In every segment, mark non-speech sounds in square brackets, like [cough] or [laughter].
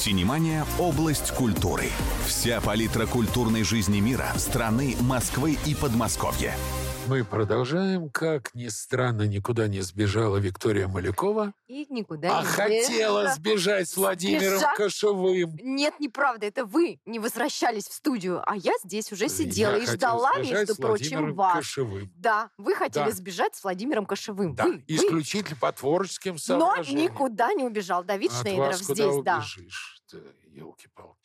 Синемания – область культуры. Вся палитра культурной жизни мира, страны, Москвы и Подмосковья. Мы продолжаем. Как ни странно, никуда не сбежала Виктория Малякова. И никуда А не хотела сбежала. сбежать с Владимиром Сбежать? Кошевым. Нет, неправда, это вы не возвращались в студию, а я здесь уже сидела Я и ждала, между прочим, вас. Кошевым. Да, вы хотели Да. сбежать с Владимиром Кошевым. Да, Вы, вы. исключительно по творческим Но соображениям. никуда не убежал. Давид От Шнейдеров здесь, да. убежишь? елки-палки.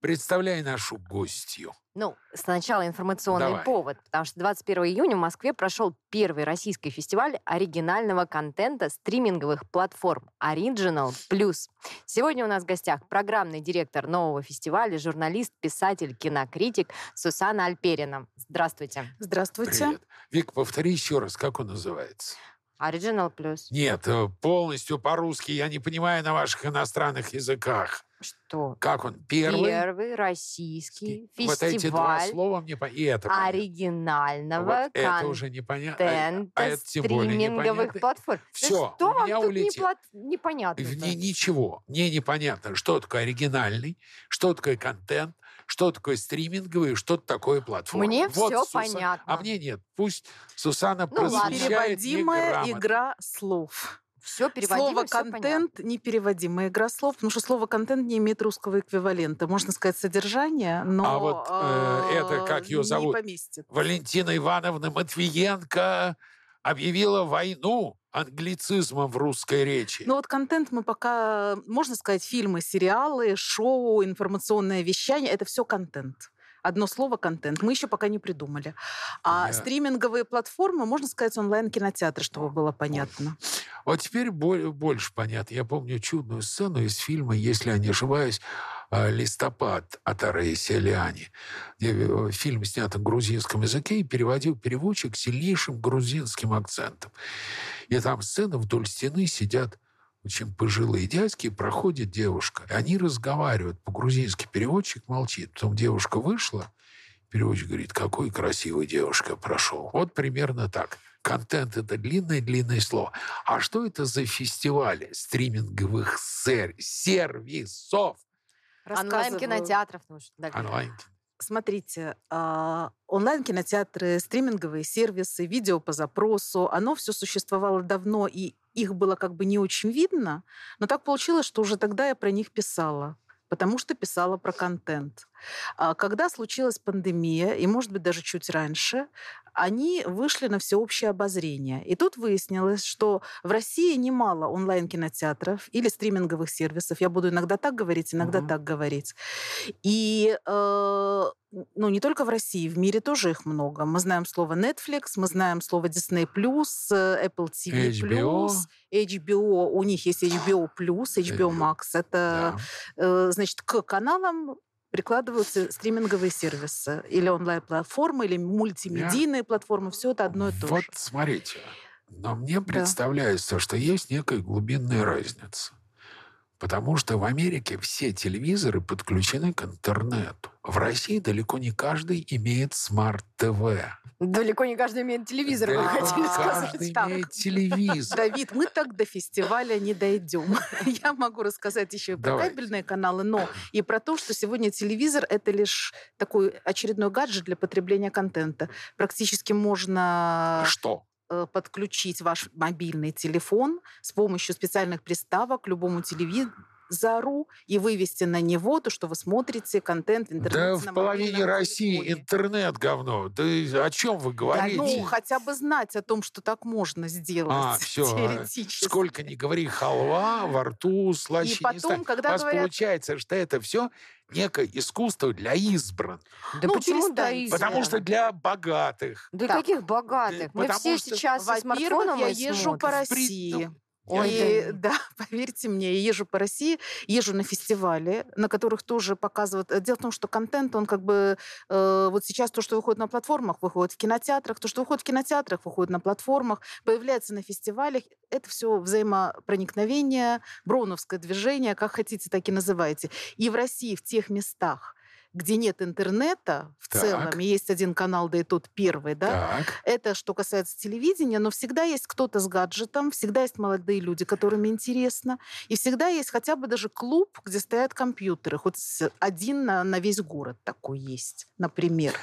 Представляй нашу гостью. Ну, сначала информационный Давай. повод, потому что 21 июня в Москве прошел первый российский фестиваль оригинального контента стриминговых платформ Original Plus. Сегодня у нас в гостях программный директор нового фестиваля, журналист, писатель, кинокритик Сусана Альперина. Здравствуйте. Здравствуйте. Привет. Вик, повтори еще раз, как он называется? Original Plus. Нет, э, полностью по-русски. Я не понимаю на ваших иностранных языках. Что? Как он? Первый? Первый российский Вот эти два фестиваль слова мне... по- И это понятно. оригинального Вот это уже непонятно. контента А это тем более непонятно. платформ. Да Всё, что у вам меня тут улетело. неплат- непонятно? Мне ничего. Мне непонятно, что такое оригинальный, что такое контент, что такое стриминговый, что такое платформа. Мне Вот, всё Суса- понятно. А мне нет. Пусть Сусана Ну просвещает Переводимая игра слов. Все переводимо, слово понятно. контент непереводимая игра слов, потому что слово контент не имеет русского эквивалента. Можно сказать содержание, но А вот, э, это, как её не зовут? поместит. Валентина Ивановна Матвиенко объявила войну англицизмом в русской речи. Ну вот контент мы пока, можно сказать, фильмы, сериалы, шоу, информационное вещание, это все контент. Одно слово контент. Мы еще пока не придумали. А Я- стриминговые платформы, можно сказать, онлайн-кинотеатры, чтобы было понятно. Вот теперь бо- больше понятно. Я помню чудную сцену из фильма, если я не ошибаюсь, э, «Листопад» от Араиси Лиани, где э, фильм снят на грузинском языке и переводил переводчик сильнейшим грузинским акцентом. И там сцена вдоль стены сидят очень пожилые дядьки, проходит девушка. И они разговаривают. По-грузински переводчик молчит. Потом девушка вышла, переводчик говорит, какой красивый девушка прошел. Вот примерно так. Контент — это длинное-длинное слово. А что это за фестивали стриминговых сер- сервисов? Онлайн-кинотеатров. Ну. Онлайн. Смотрите, а, онлайн-кинотеатры, стриминговые сервисы, видео по запросу, оно все существовало давно, и их было как бы не очень видно, но так получилось, что уже тогда я про них писала потому что писала про контент. А Когда случилась пандемия, и, может быть, даже чуть раньше, они вышли на всеобщее обозрение. И тут выяснилось, что в России немало онлайн-кинотеатров или стриминговых сервисов. Я буду иногда так говорить, иногда Мгм. так говорить. И э, ну, не только в России, в мире тоже их много. Мы знаем слово Netflix, мы знаем слово Disney+, э, Apple TV+, HBO. HBO, у них есть HBO+, HBO Max. Это, Да. э, значит, к каналам прикладываются стриминговые сервисы или онлайн-платформы, или мультимедийные платформы. Все это одно и то вот же. смотрите, но мне представляется, что есть некая глубинная разница. Потому что в Америке все телевизоры подключены к интернету. В России далеко не каждый имеет смарт-ТВ. Далеко не каждый имеет телевизор, вы Далеко хотели не сказать. каждый так. имеет телевизор. Давид, мы так до фестиваля не дойдем. [laughs] Я могу рассказать еще и про кабельные каналы, но и про то, что сегодня телевизор это лишь такой очередной гаджет для потребления контента. Практически можно Что? Э, подключить ваш мобильный телефон с помощью специальных приставок к любому телевизору и вывести на него то, что вы смотрите, контент в интернете. Да в половине России телефоне. интернет говно. Да о чем вы Да, говорите? ну, хотя бы знать о том, что так можно сделать [laughs] А, все. теоретически. Сколько ни говори, халва во рту слаще И не потом, станет. когда У вас говорят- получается, что это все некое искусство для избранных. Да Ну, почему да? перестаньте. Изя? Потому что для богатых. Да Так. каких богатых? Мы Потому все что, сейчас со смартфоном я и езжу смотрим. по При- России. Ой, и, да. да, [laughs] поверьте мне, я езжу по России, езжу на фестивали, на которых тоже показывают. э, Дело в том, что контент, он как бы э, вот сейчас то, что выходит на платформах, выходит в кинотеатрах, то, что выходит в кинотеатрах, выходит на платформах, появляется на фестивалях. Это все взаимопроникновение, броуновское движение, как хотите, так и называйте. И в России, в тех местах, где нет интернета в Так. целом, есть один канал, да и тот первый, да, Так. это что касается телевидения, но всегда есть кто-то с гаджетом, всегда есть молодые люди, которым интересно, и всегда есть хотя бы даже клуб, где стоят компьютеры, хоть один на, на весь город такой есть, например.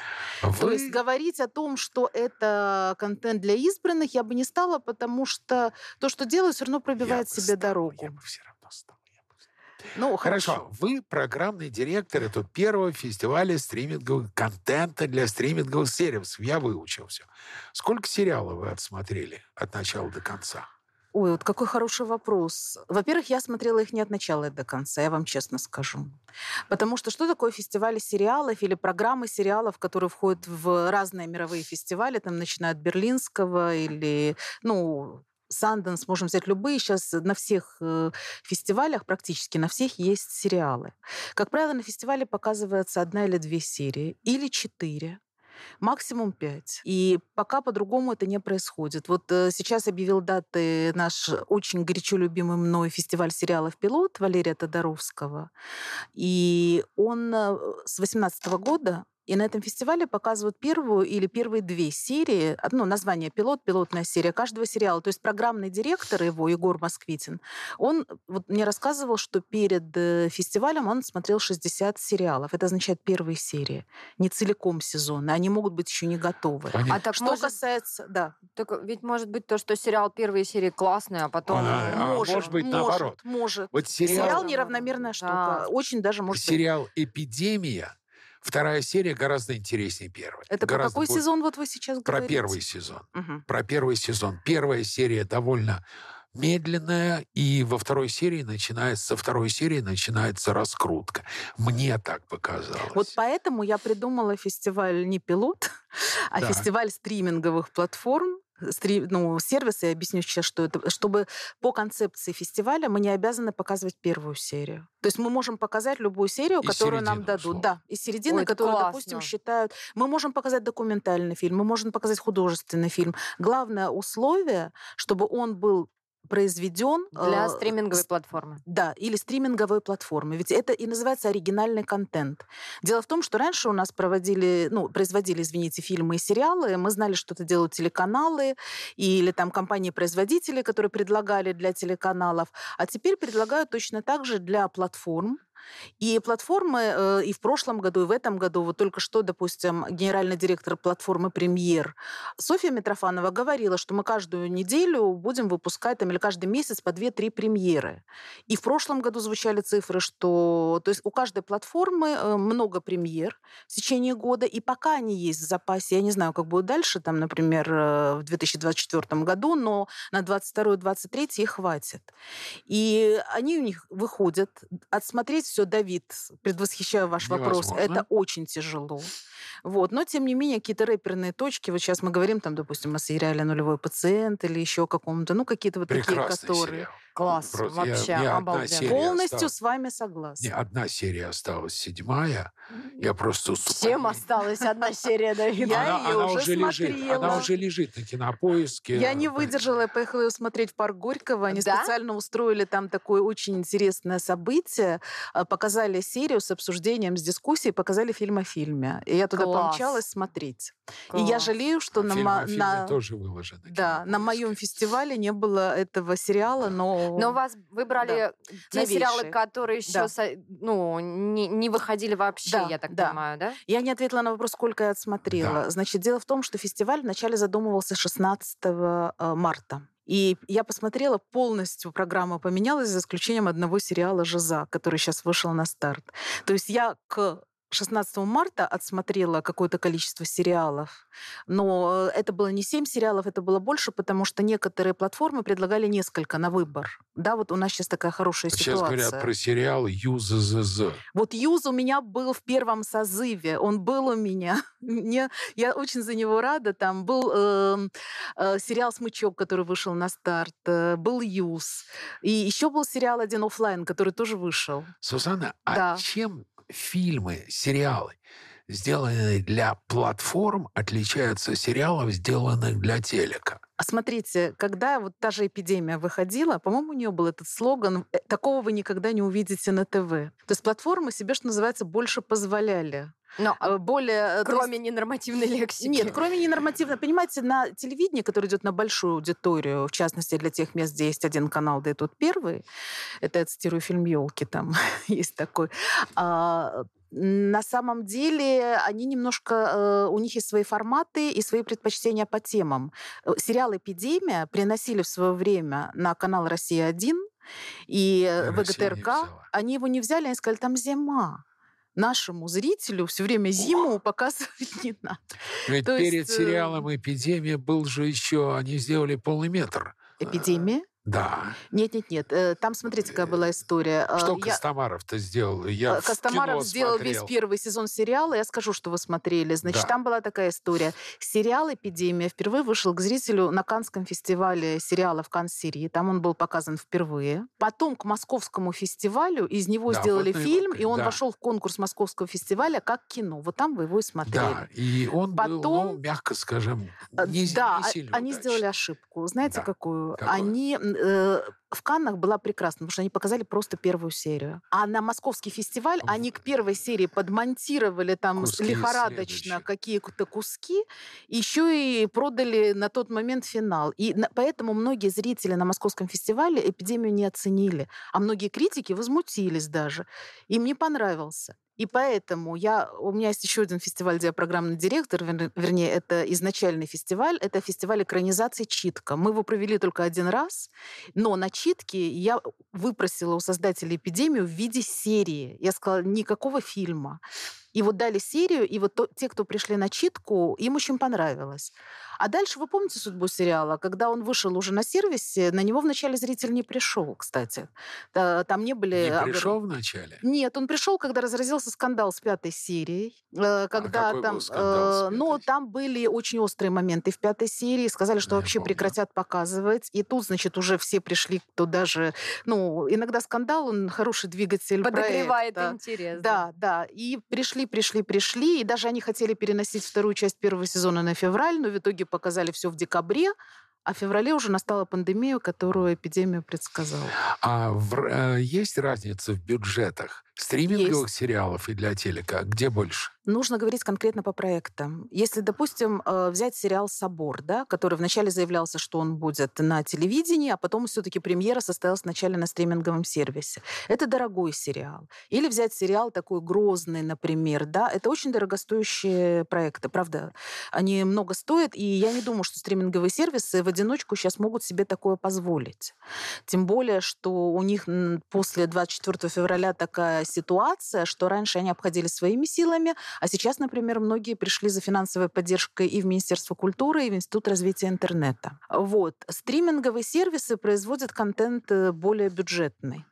То Вы- есть говорить о том, что это контент для избранных, я бы не стала, потому что то, что делают, все равно пробивает себе дорогу. Я бы все равно стал. я бы стал. Ну, Хорошо, вы программный директор этого первого фестиваля стримингового контента для стриминговых сервисов. Я выучил все. Сколько сериалов вы отсмотрели от начала до конца? Ой, вот какой хороший вопрос. Во-первых, я смотрела их не от начала и до конца, я вам честно скажу. Потому что что такое фестивали сериалов или программы сериалов, которые входят в разные мировые фестивали, там, начиная от Берлинского или, ну, Санденс, можем взять любые. Сейчас на всех э, фестивалях, практически на всех, есть сериалы. Как правило, на фестивале показывается одна или две серии, или четыре максимум пять. И пока по-другому это не происходит. Вот э, сейчас объявил даты наш очень горячо любимый мной фестиваль сериалов «Пилот» Валерия Тодоровского. И он э, с 18 года и на этом фестивале показывают первую или первые две серии, одно название «Пилот», пилотная серия каждого сериала. То есть программный директор его, Егор Москвитин, он вот мне рассказывал, что перед э, фестивалем он смотрел 60 сериалов. Это означает первые серии, не целиком сезона. Они могут быть еще не готовы. Понятно. А так Что может, касается, да, так ведь может быть то, что сериал первые серии классные, а потом... А, а, может быть, наоборот. Может. Вот сериал, Сериал неравномерная штука. Да. Очень даже может быть. сериал «Эпидемия», вторая серия гораздо интереснее первой. Это про Гораздо какой более- сезон вот вы сейчас Про говорите? первый сезон. Мгм. Про первый сезон. Первая серия довольно медленная, и во второй серии начинается, со второй серии начинается раскрутка. Мне так показалось. Вот поэтому я придумала фестиваль не пилот, а Да. фестиваль стриминговых платформ, ну, сервисы, я объясню сейчас, что это, чтобы по концепции фестиваля мы не обязаны показывать первую серию. То есть мы можем показать любую серию, И которую нам дадут. условно. Да, из середины, Ой, которую, классно. допустим, считают... Мы можем показать документальный фильм, мы можем показать художественный фильм. Главное условие, чтобы он был произведен Для э, стриминговой платформы. да, или стриминговой платформы. Ведь это и называется оригинальный контент. Дело в том, что раньше у нас проводили, ну, производили, извините, фильмы и сериалы. Мы знали, что это делают телеканалы или там компании-производители, которые предлагали для телеканалов. А теперь предлагают точно так же для платформ. И платформы э, и в прошлом году, и в этом году, вот только что, допустим, генеральный директор платформы «Премьер» Софья Митрофанова говорила, что мы каждую неделю будем выпускать, там, или каждый месяц по 2-3 премьеры. И в прошлом году звучали цифры, что то есть у каждой платформы э, много премьер в течение года, и пока они есть в запасе, я не знаю, как будет дальше, там, например, э, в 2024 году, но на 22-23 их хватит. И они у них выходят. Отсмотреть все, Давид, предвосхищаю ваш вопрос, это очень тяжело. Вот. Но, тем не менее, какие-то рэперные точки, вот сейчас мы говорим, там, допустим, о сериале «Нулевой пациент» или еще каком-то, ну, какие-то вот такие, Прекрасный которые... сериал. Класс, Просто я- вообще, я одна обалденно. Полностью осталась. с вами согласна. Не, одна серия осталась, седьмая. Я просто... Всем осталась одна серия, Давид. Я она, её она уже лежит. Она смотрела. уже лежит на кинопоиске. Я не выдержала, я поехала ее смотреть в парк Горького. Они Да? специально устроили там такое очень интересное событие. А, Показали серию с обсуждением, с дискуссией, показали фильм о фильме. И я туда Класс. помчалась смотреть. И я Класс. жалею, что А на, фильм о фильме на- тоже выложен. да, на моем фестивале не было этого сериала, но... Но вас выбрали те Новейшие. сериалы, которые еще Да. со- ну, не, не выходили вообще, Да, я так да. понимаю, да? Я не ответила на вопрос, сколько я отсмотрела. Да. Значит, дело в том, что фестиваль вначале задумывался 16 э, марта. И я посмотрела, полностью программа поменялась, за исключением одного сериала «Жиза», который сейчас вышел на старт. То есть я к 16 марта отсмотрела какое-то количество сериалов, но э, это было не 7 сериалов, это было больше, потому что некоторые платформы предлагали несколько на выбор. Да, вот у нас сейчас такая хорошая Сейчас ситуация. говорят про сериал ЮЗЗЗ. Вот Юз у меня был в первом созыве, он был у меня. [laughs] Мне, я очень за него рада. Там был эм, э, сериал «Смычок», который вышел на старт, э, был Юз. И еще был сериал один оффлайн, который тоже вышел. Сусанна, а Да. чем фильмы, сериалы сделанные для платформ, отличаются от сериалов, сделанных для телека? А смотрите, когда вот та же эпидемия выходила, по-моему, у нее был этот слоган «Э, «Такого вы никогда не увидите на ТВ». То есть платформы себе, что называется, больше позволяли. Но Э, Более... то кроме есть- ненормативной лексики. Нет, кроме ненормативно. Понимаете, на телевидении, которое идет на большую аудиторию, в частности, для тех мест, где есть один канал, да и тут первый, это я цитирую фильм «Елки», там [laughs] есть такой, а, на самом деле они немножко, э, у них есть свои форматы и свои предпочтения по темам. Э, Сериал «Эпидемия» приносили в свое время на канал «Россия-1», и э, Россия не ВГТРК, они его не взяли, они сказали, там зима. Нашему зрителю все время зиму показывать не надо. Ведь То перед есть, э, сериалом «Эпидемия» был же еще... Они сделали полный метр. Эпидемия? Да. Нет, нет, нет. Там, смотрите, какая была история. Э, Что я- Костомаров-то сделал? Я э, Костомаров сделал смотрел. весь первый сезон сериала. Я скажу, что вы смотрели. Значит, Да. там была такая история. Сериал «Эпидемия» впервые вышел к зрителю на Канском фестивале сериалов Кан-Сирии. Там он был показан впервые. Потом к Московскому фестивалю из него Да, сделали вот фильм, его- и он да. вошел в конкурс Московского фестиваля как кино. Вот там вы его и смотрели. Да, и он был, ну, Потом- мягко скажем, Э, не, да, не а- сильно они удачный. сделали ошибку. Знаете, Да. какую? Какую? Они э, в Каннах была прекрасна, потому что они показали просто первую серию. А на московский фестиваль они к первой серии подмонтировали там Куски лихорадочно какие-то куски, еще и продали на тот момент финал. И на- поэтому многие зрители на московском фестивале эпидемию не оценили, а многие критики возмутились даже. Им не понравился. И поэтому я, у меня есть еще один фестиваль, где я программный директор, вер- вернее, это изначальный фестиваль, это фестиваль экранизации «Читка». Мы его провели только один раз, но на «Читке» я выпросила у создателей «Эпидемию» в виде серии. Я сказала, никакого фильма. И вот дали серию, и вот то- те, кто пришли на читку, им очень понравилось. А дальше вы помните судьбу сериала? Когда он вышел уже на сервисе, на него вначале зритель не пришел, кстати. Та- Там не были... Не пришел вначале? нет, он пришел, когда разразился скандал с пятой серией. э, Когда А какой был там, э, ну, там были очень острые моменты в пятой серии. Сказали, что Я вообще помню. прекратят показывать. И тут, значит, уже все пришли, кто даже... Ну, иногда скандал, он хороший двигатель Подогревает проекта. интерес. Да, да. И пришли, пришли, пришли. И даже они хотели переносить вторую часть первого сезона на февраль, но в итоге показали все в декабре. А в феврале уже настала пандемия, которую эпидемию предсказала. А в э, есть разница в бюджетах стриминговых сериалов и для телека? Где больше? Нужно говорить конкретно по проектам. Если, допустим, э, взять сериал «Собор», да, который вначале заявлялся, что он будет на телевидении, а потом все-таки премьера состоялась вначале на стриминговом сервисе. Это дорогой сериал. Или взять сериал такой «Грозный», например. Да, это очень дорогостоящие проекты, правда. Они много стоят, и я не думаю, что стриминговые сервисы в одиночку сейчас могут себе такое позволить. Тем более, что у них после 24 февраля такая ситуация, что раньше они обходились своими силами, а сейчас, например, многие пришли за финансовой поддержкой и в Министерство культуры, и в Институт развития интернета. Вот. Стриминговые сервисы производят контент э, более бюджетный.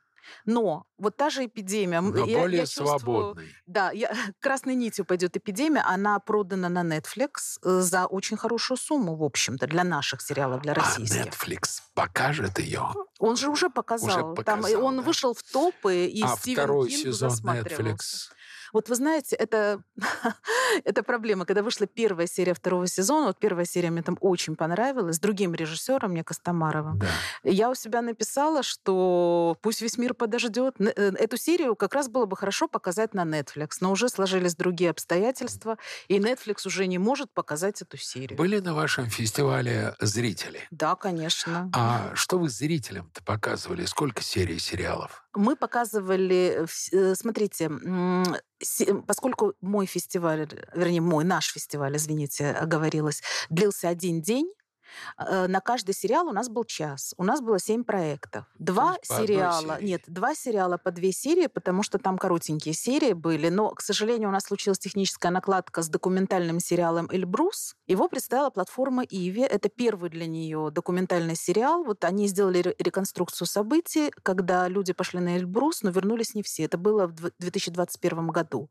Но вот та же эпидемия... Но я- более я чувствую- свободный. да, я, [laughs] красной нитью пойдет эпидемия. Она продана на Netflix э, за очень хорошую сумму, в общем-то, для наших сериалов, для А российских. Netflix покажет ее. Он же уже показал. Там, и показал, он да. вышел в топы, и а Стивен второй Кинг сезон. Netflix. Вот вы знаете, это, [laughs] это проблема. Когда вышла первая серия второго сезона, вот первая серия мне там очень понравилась, с другим режиссером, мне Костомаровым. Да. Я у себя написала, что пусть весь мир подождет. Э, Эту серию как раз было бы хорошо показать на Netflix, но уже сложились другие обстоятельства, и Netflix уже не может показать эту серию. Были на вашем фестивале зрители? Да, конечно. А что вы зрителям-то показывали? Сколько серий сериалов? Мы показывали, э, смотрите, поскольку мой фестиваль, вернее, мой, наш фестиваль, извините, оговорилась, длился один день, э, на каждый сериал у нас был час. У нас было семь проектов. Два сериала, нет, два сериала по две серии, потому что там коротенькие серии были. Но, к сожалению, у нас случилась техническая накладка с документальным сериалом «Эльбрус». Его представила платформа «Иви». Это первый для нее документальный сериал. Вот они сделали ре- реконструкцию событий, когда люди пошли на Эльбрус, но вернулись не все. Это было в дв- 2021 году.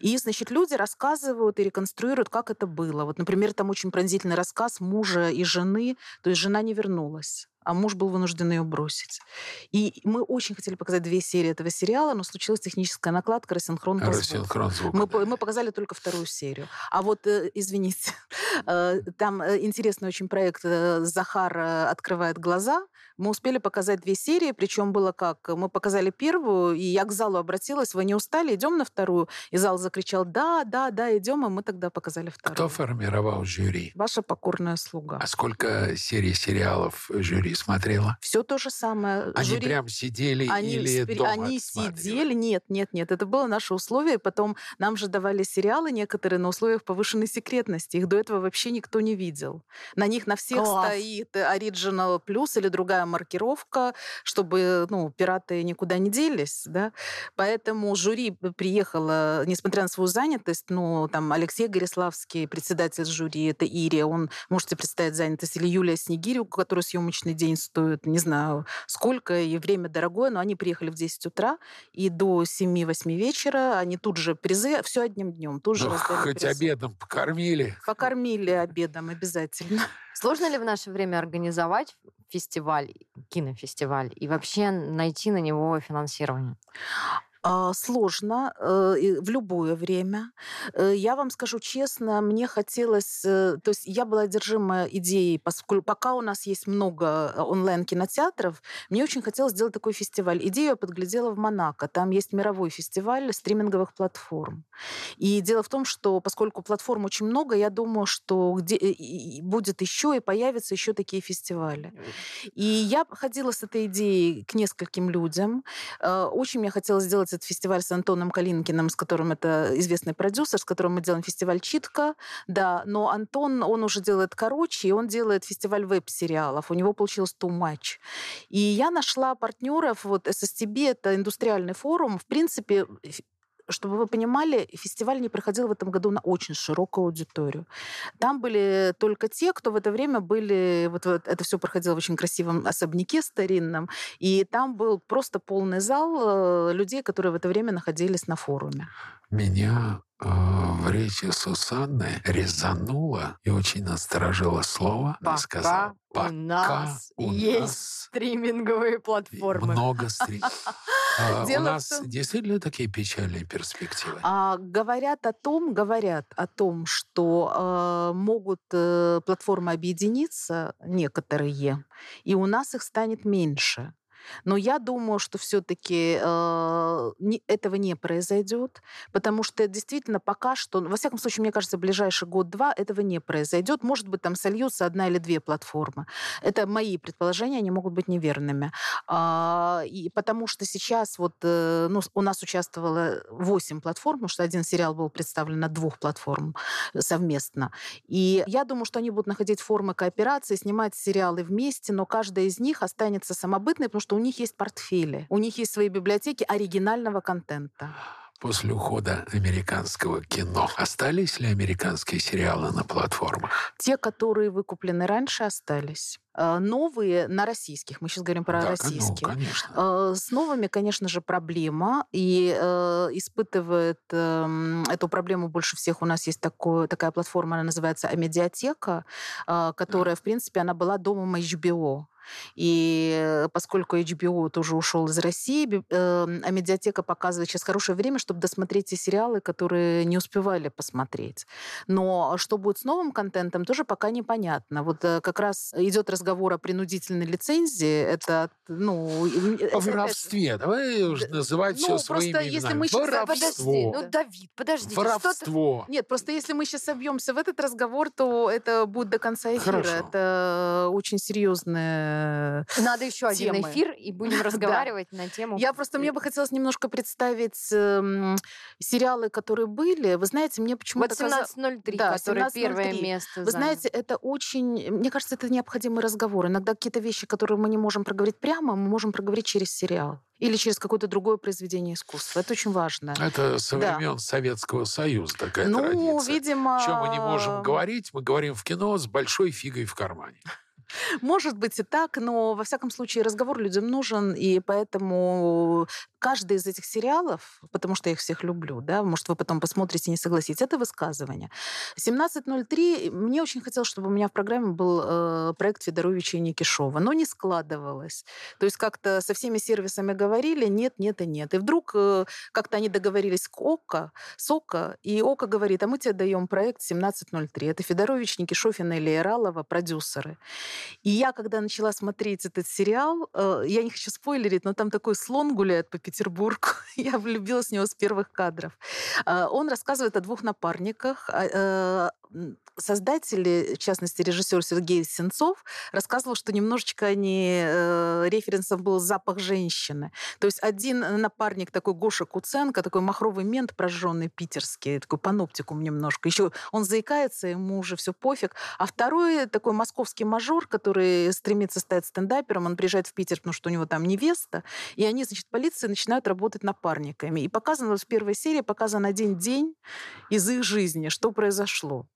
И, значит, люди рассказывают и реконструируют, как это было. Вот, например, там очень пронзительный рассказ мужа и жены. То есть жена не вернулась а муж был вынужден ее бросить. И мы очень хотели показать две серии этого сериала, но случилась техническая накладка, рассинхрон по звуку. Звука, Мы, мы показали только вторую серию. А вот, э, извините, [laughs] э, там э, интересный очень проект «Захар открывает глаза». Мы успели показать две серии, причем было как? Мы показали первую, и я к залу обратилась, вы не устали, идем на вторую? И зал закричал, да, да, да, идем, и мы тогда показали вторую. Кто формировал жюри? Ваша покорная слуга. А сколько серий сериалов жюри смотрела? Все то же самое. Они Жюри- прям сидели Они, или спри- дома они смотрели? сидели, нет, нет, нет, это было наше условие. Потом нам же давали сериалы некоторые на условиях повышенной секретности. Их до этого вообще никто не видел. На них на всех Класс. стоит Original Plus или другая маркировка, чтобы ну, пираты никуда не делись. Да? Поэтому жюри приехало, несмотря на свою занятость, ну, там Алексей Гориславский, председатель жюри, это Ирия, он, можете представить, занятость, или Юлия Снегирь, у которой съемочный день стоит, не знаю, сколько, и время дорогое, но они приехали в 10 утра, и до 7-8 вечера они тут же призы, все одним днем, тут же Ну, раздали хоть призы. обедом покормили. Покормили обедом обязательно. [laughs] Сложно ли в наше время организовать фестиваль, кинофестиваль, и вообще найти на него финансирование? А, Сложно э, в любое время. Э, Я вам скажу честно, мне хотелось... э, То есть я была одержима идеей, поскольку пока у нас есть много онлайн-кинотеатров, мне очень хотелось сделать такой фестиваль. Идею я подглядела в Монако. Там есть мировой фестиваль стриминговых платформ. И дело в том, что поскольку платформ очень много, я думаю, что где будет еще и появятся еще такие фестивали. И я ходила с этой идеей к нескольким людям. Очень мне хотелось сделать этот фестиваль с Антоном Калинкиным, с которым это известный продюсер, с которым мы делаем фестиваль «Читка». Да, но Антон, он уже делает короче, и он делает фестиваль веб-сериалов. У него получилось too much. И я нашла партнеров, вот SSTB, это индустриальный форум. В принципе, чтобы вы понимали, фестиваль не проходил в этом году на очень широкую аудиторию. Там были только те, кто в это время были... Вот, вот это все проходило в очень красивом особняке старинном, и там был просто полный зал э, людей, которые в это время находились на форуме. Меня в речи Сусанны резануло и очень насторожило слово. Она сказала, у пока нас у есть нас стриминговые платформы. много [laughs] стрим. А, У нас действительно такие печальные перспективы. А, говорят о том, говорят о том, что могут э, платформы объединиться некоторые, и у нас их станет меньше. Но я думаю, что все-таки этого не произойдет, потому что действительно пока что, во всяком случае, мне кажется, в ближайший год-два этого не произойдет. Может быть, там сольются одна или две платформы. Это мои предположения, они могут быть неверными. А, и потому что сейчас вот э, ну, у нас участвовало 8 платформ, потому что один сериал был представлен на двух платформ совместно. И я думаю, что они будут находить формы кооперации, снимать сериалы вместе, но каждая из них останется самобытной, потому что у них есть портфели, у них есть свои библиотеки оригинального контента. После ухода американского кино остались ли американские сериалы на платформах? Те, которые выкуплены раньше, остались. Э, Новые на российских, мы сейчас говорим про Да, ну, российские. конечно. Э, С новыми, конечно же, проблема. И э, испытывает эм, эту проблему больше всех. У нас есть такое, такая платформа, она называется Амедиатека, э, которая, в принципе, она была домом HBO. И э, поскольку HBO тоже ушел из России, би- э, Амедиатека показывает сейчас хорошее время, чтобы досмотреть те сериалы, которые не успевали посмотреть. Но что будет с новым контентом, тоже пока непонятно. Вот э, как раз идет разговор о принудительной лицензии. Это, ну... и- О это- воровстве. Давай уже называть ну, все просто своими если именами. мы щас- Да, Подожди, Воровство. ну, Давид, подожди. что-то- Воровство. Нет, просто если мы сейчас собьемся в этот разговор, то это будет до конца эфира. Хорошо. Это очень серьезная Надо еще один темы. эфир, и будем [laughs] разговаривать на тему. Я просто, мне бы хотелось немножко представить эм, сериалы, которые были. Вы знаете, мне Вот почему-то... казалось- 17.03, Да, который 17.03. первое место Вы занял. знаете, это очень... Мне кажется, это необходимый разговор. Иногда какие-то вещи, которые мы не можем проговорить прямо, мы можем проговорить через сериал. Или через какое-то другое произведение искусства. Это очень важно. Это со Да. времен Советского Союза такая ну, традиция. видимо... Чем мы не можем говорить, мы говорим в кино с большой фигой в кармане. Может быть и так, но во всяком случае разговор людям нужен, и поэтому каждый из этих сериалов, потому что я их всех люблю, да, может, вы потом посмотрите и не согласитесь, это высказывание. 17.03, мне очень хотелось, чтобы у меня в программе был э, проект Федоровича и Никишова, но не складывалось. То есть как-то со всеми сервисами говорили, нет, нет и нет. И вдруг э, как-то они договорились с ОКО, с ОКО, и ОКО говорит, а мы тебе даем проект 17.03. Это Федорович, Никишов и Нелли продюсеры. И я, когда начала смотреть этот сериал, э, я не хочу спойлерить, но там такой слон гуляет по Петербург. [laughs] Я влюбилась в него с первых кадров. А, он рассказывает о двух напарниках. А, э, создатели, в частности, режиссер Сергей Сенцов, рассказывал, что немножечко они, э, референсом был запах женщины. То есть один напарник такой Гоша Куценко, такой махровый мент прожженный питерский, такой паноптикум немножко. Еще он заикается, ему уже все пофиг. А второй такой московский мажор, который стремится стать стендапером, он приезжает в Питер, потому что у него там невеста, и они, значит, полиция начинают работать напарниками. И показано в первой серии, показан один день из их жизни, что произошло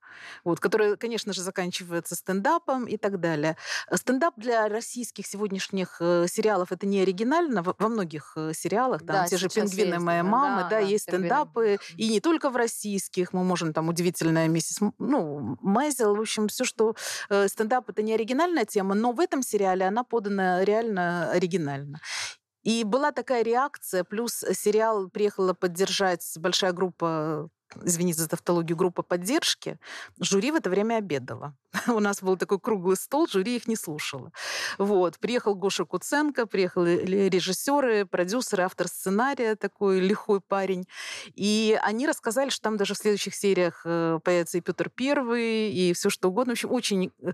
вот, которая, конечно же, заканчивается стендапом и так далее. Стендап для российских сегодняшних э, сериалов это не оригинально. Во, многих э, сериалах, там да, те же «Пингвины есть, моей мамы», да, да, да есть стендапы. И не только в российских. Мы можем там «Удивительная миссис ну, Майзел». В общем, все, что э, стендап это не оригинальная тема, но в этом сериале она подана реально оригинально. И была такая реакция, плюс сериал приехала поддержать большая группа извините за тавтологию, группа поддержки, жюри в это время обедала. [laughs] У нас был такой круглый стол, жюри их не слушало. Вот. Приехал Гоша Куценко, приехали режиссеры, продюсеры, автор сценария, такой лихой парень. И они рассказали, что там даже в следующих сериях э, появится и Петр Первый, и все что угодно. В общем, очень э,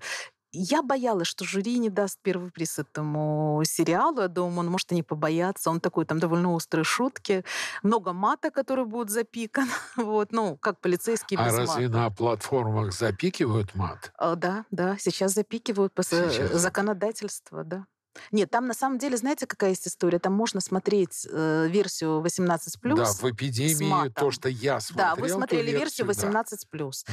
я боялась, что жюри не даст первый приз этому сериалу. Я думаю, он может и не побояться. Он такой, там довольно острые шутки. Много мата, который будет запикан. [laughs] вот, ну, как полицейский А разве мата. на платформах запикивают мат? А, да, да, сейчас запикивают по сейчас. законодательству, да. Нет, там на самом деле, знаете, какая есть история? Там можно смотреть э, версию 18+. Да, в эпидемии то, что я смотрел. Да, вы смотрели версию 18+.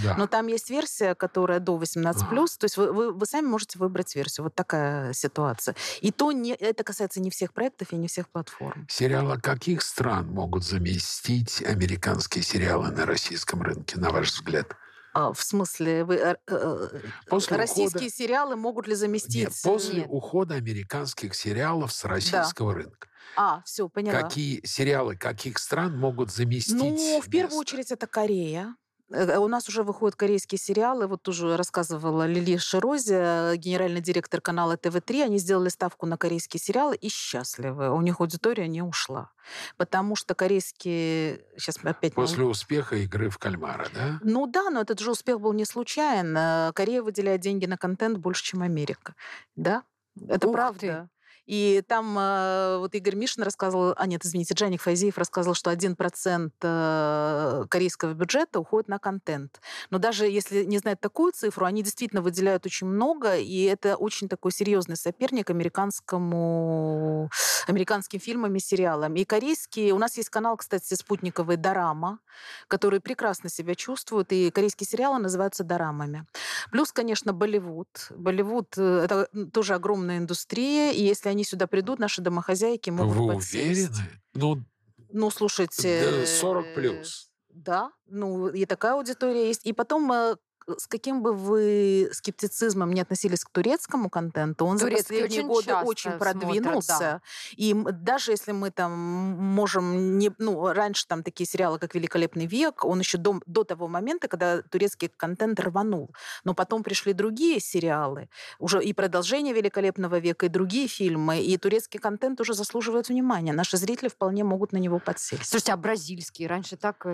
Да. Но там есть версия, которая до 18+. Ага. То есть вы, вы, вы сами можете выбрать версию. Вот такая ситуация. И то не, это касается не всех проектов и не всех платформ. Сериалы каких стран могут заместить американские сериалы на российском рынке, на ваш взгляд? А, в смысле, вы, э, э, после российские ухода... сериалы могут ли заместить? Нет, после Нет. ухода американских сериалов с российского да. рынка. А, все, поняла. Какие сериалы каких стран могут заместить? Ну, в первую очередь это Корея. Э, у нас уже выходят корейские сериалы. Вот тоже рассказывала Лили Ширози, генеральный директор канала ТВ-3. Они сделали ставку на корейские сериалы и счастливы. У них аудитория не ушла. Потому что корейские... Сейчас опять... После успеха игры в кальмара, да? Ну да, но этот же успех был не случайен. Корея выделяет деньги на контент больше, чем Америка. Да? Это Ух правда. Ты. И там э, вот Игорь Мишин рассказывал, а нет, извините, Джаник Файзиев рассказывал, что 1% э, корейского бюджета уходит на контент. Но даже если не знать такую цифру, они действительно выделяют очень много, и это очень такой серьезный соперник американскому, американским фильмам и сериалам. И корейские... У нас есть канал, кстати, спутниковый «Дорама», который прекрасно себя чувствует, и корейские сериалы называются дорамами. Плюс, конечно, Болливуд. Болливуд э, — это тоже огромная индустрия, и если они сюда придут, наши домохозяйки могут Вы подсесть. уверены? Ну, ну, слушайте... 40 плюс. Да, ну и такая аудитория есть. И потом э, с каким бы вы скептицизмом не относились к турецкому контенту, он Турецкий за последние очень годы очень продвинулся. Смотрят, да. И даже если мы там можем не, ну раньше там такие сериалы, как "Великолепный век", он еще до, до того момента, когда турецкий контент рванул, но потом пришли другие сериалы, уже и продолжение "Великолепного века", и другие фильмы, и турецкий контент уже заслуживает внимания. Наши зрители вполне могут на него подсесть. Слушайте, а бразильский раньше так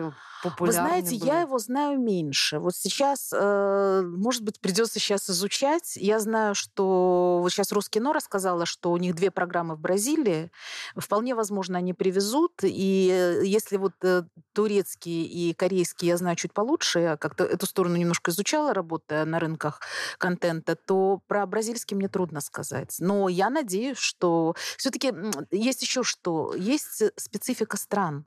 популярный Вы знаете, был. я его знаю меньше. Вот сейчас Э, может быть, придется сейчас изучать. Я знаю, что вот сейчас Роскино рассказала, что у них две программы в Бразилии. Вполне возможно, они привезут. И э, если вот э, турецкий и корейский я знаю чуть получше, я как-то эту сторону немножко изучала, работая на рынках контента, то про бразильский мне трудно сказать. Но я надеюсь, что все-таки есть еще что. Есть специфика стран.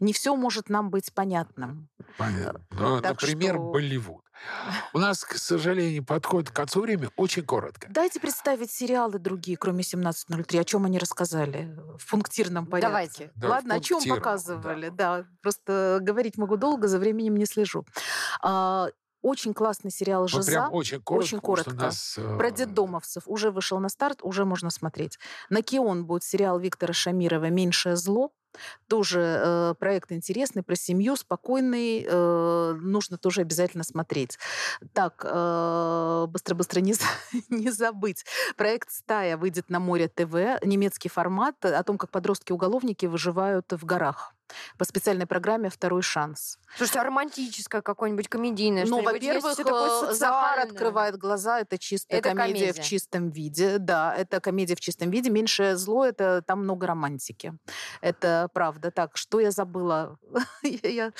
Не все может нам быть понятным. Понятно. Ну, Так например, что- Болливуд. [laughs] У нас, к сожалению, подходит к концу время очень коротко. Дайте представить сериалы другие, кроме 17.03. О чем они рассказали в пунктирном порядке? Давайте. Да, Ладно, о чем показывали? Да. просто говорить могу долго, за временем не слежу. А, очень классный сериал «Жиза». прям очень коротко. Очень коротко. нас, э, Про детдомовцев уже вышел на старт, уже можно смотреть. На Кион будет сериал Виктора Шамирова «Меньшее зло». Тоже э, проект интересный, про семью, спокойный. э, нужно тоже обязательно смотреть. Так, э, быстро-быстро не, [laughs] не забыть. Проект «Стая» выйдет на море ТВ. Немецкий формат о том, как подростки-уголовники выживают в горах. По специальной программе «Второй шанс». Слушайте, а романтическое какое-нибудь, комедийное Ну, во-первых, э, Захар открывает глаза, это чистая Это комедия, комедия. в чистом виде. Да, это комедия в чистом виде. Меньшее зло, это там много романтики. Это правда. Так, что я забыла? [laughs] я,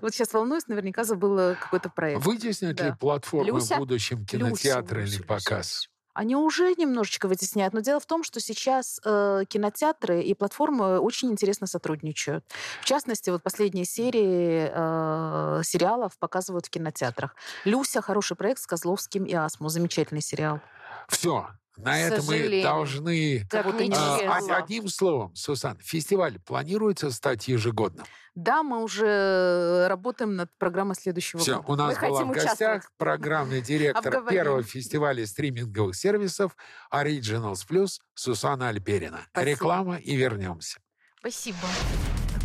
вот сейчас волнуюсь, наверняка забыла какой-то проект. Вытеснят ли Да. платформы Люся? в будущем Люся, кинотеатры Люся, или Люся, показ? Люся. Они уже немножечко вытесняют, но дело в том, что сейчас э, кинотеатры и платформы очень интересно сотрудничают. В частности, вот последние серии э, сериалов показывают в кинотеатрах. «Люся» — хороший проект с Козловским и Асму. Замечательный сериал. Все. На это мы должны... Не а, одним словом, Сусан, фестиваль планируется стать ежегодным? Да, мы уже работаем над программой следующего Все, года. у нас Мы была в гостях программный директор Обговорим. первого фестиваля стриминговых сервисов Originals Plus Сусана Альперина. Спасибо. Реклама и вернемся. Спасибо.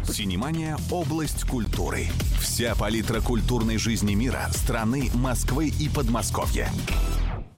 Синемания – область культуры. Вся палитра культурной жизни мира, страны, Москвы и Подмосковья.